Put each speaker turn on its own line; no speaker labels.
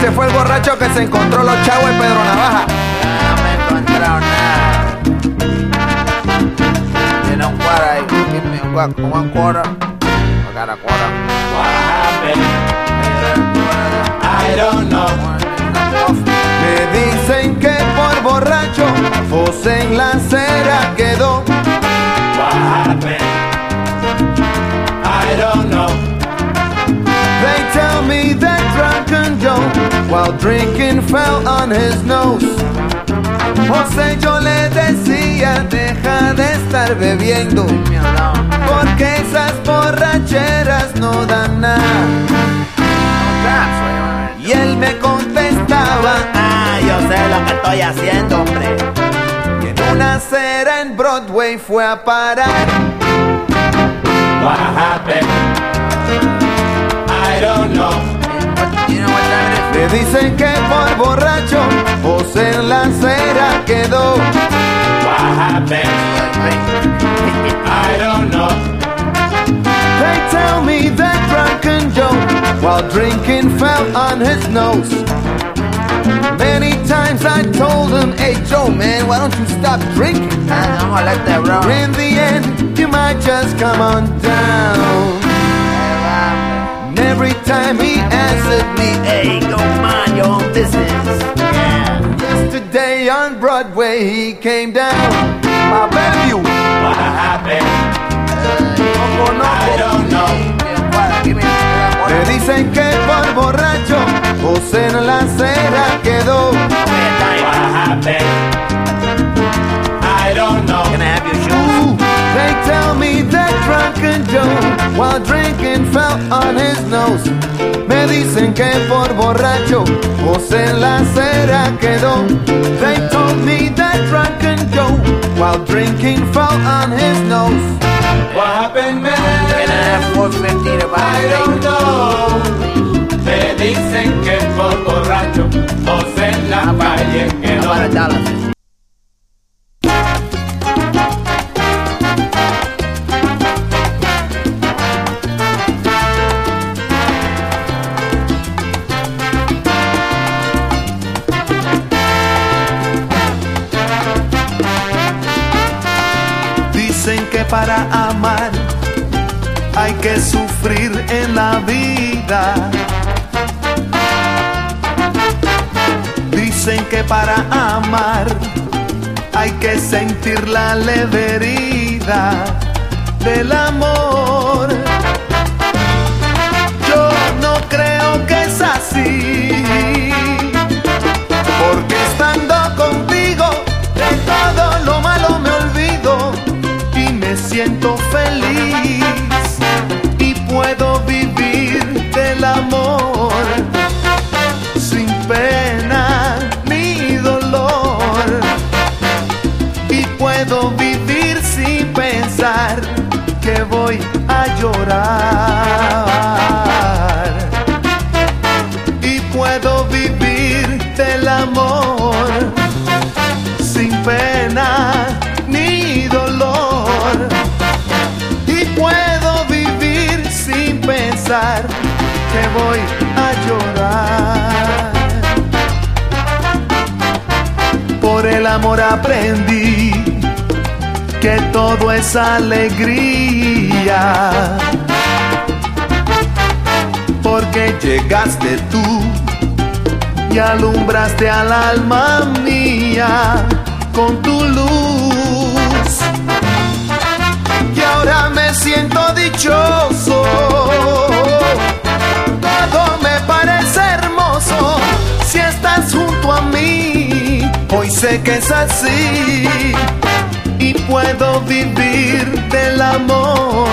Ese fue el borracho que se encontró los chavos de Pedro Navaja.
No me he encontrado nada. Tiene un cuara ahí. Give me one, one quarter. I got a quarter.
What happened? I don't know.
Me dicen que por borracho José en la acera quedó. While drinking, fell on his nose. José, yo le decía, deja de estar bebiendo, porque esas borracheras no dan nada. Y él me contestaba,
Ah, yo sé lo que estoy haciendo, hombre.
y en una acera en Broadway fue a parar. Dicen que por borracho, José en la acera quedó.
What happened? I don't know.
They tell me that drunken Joe, while drinking, fell on his nose. Many times I told him, hey Joe, man, why don't you stop drinking?
I'm gonna let that roll.
In the end, you might just come on down. And every time he answered me,
Hey, go mind
on Broadway he came down. My value,
What happened? I don't know.
Me
dicen que por borracho, José en la acera quedó.
What happened? I don't know.
Can I have your shoes?
They tell me that drunken Joe, while drinking, fell on his nose. Me dicen que por borracho, José en la acera quedó. Drinking, fell on his nose.
What happened,
Can I
man?
have 450 to buy
I don't know. Me dicen que por borracho José en la calle
How about
Dicen que para amar hay que sufrir en la vida. Dicen que para amar hay que sentir la leve herida del amor. Puedo vivir del amor sin pena ni dolor. Y puedo vivir sin pensar que voy a llorar el amor aprendí que todo es alegría porque llegaste tú y alumbraste al alma mía con tu luz. Y ahora me siento dichoso, sé que es así y puedo vivir del amor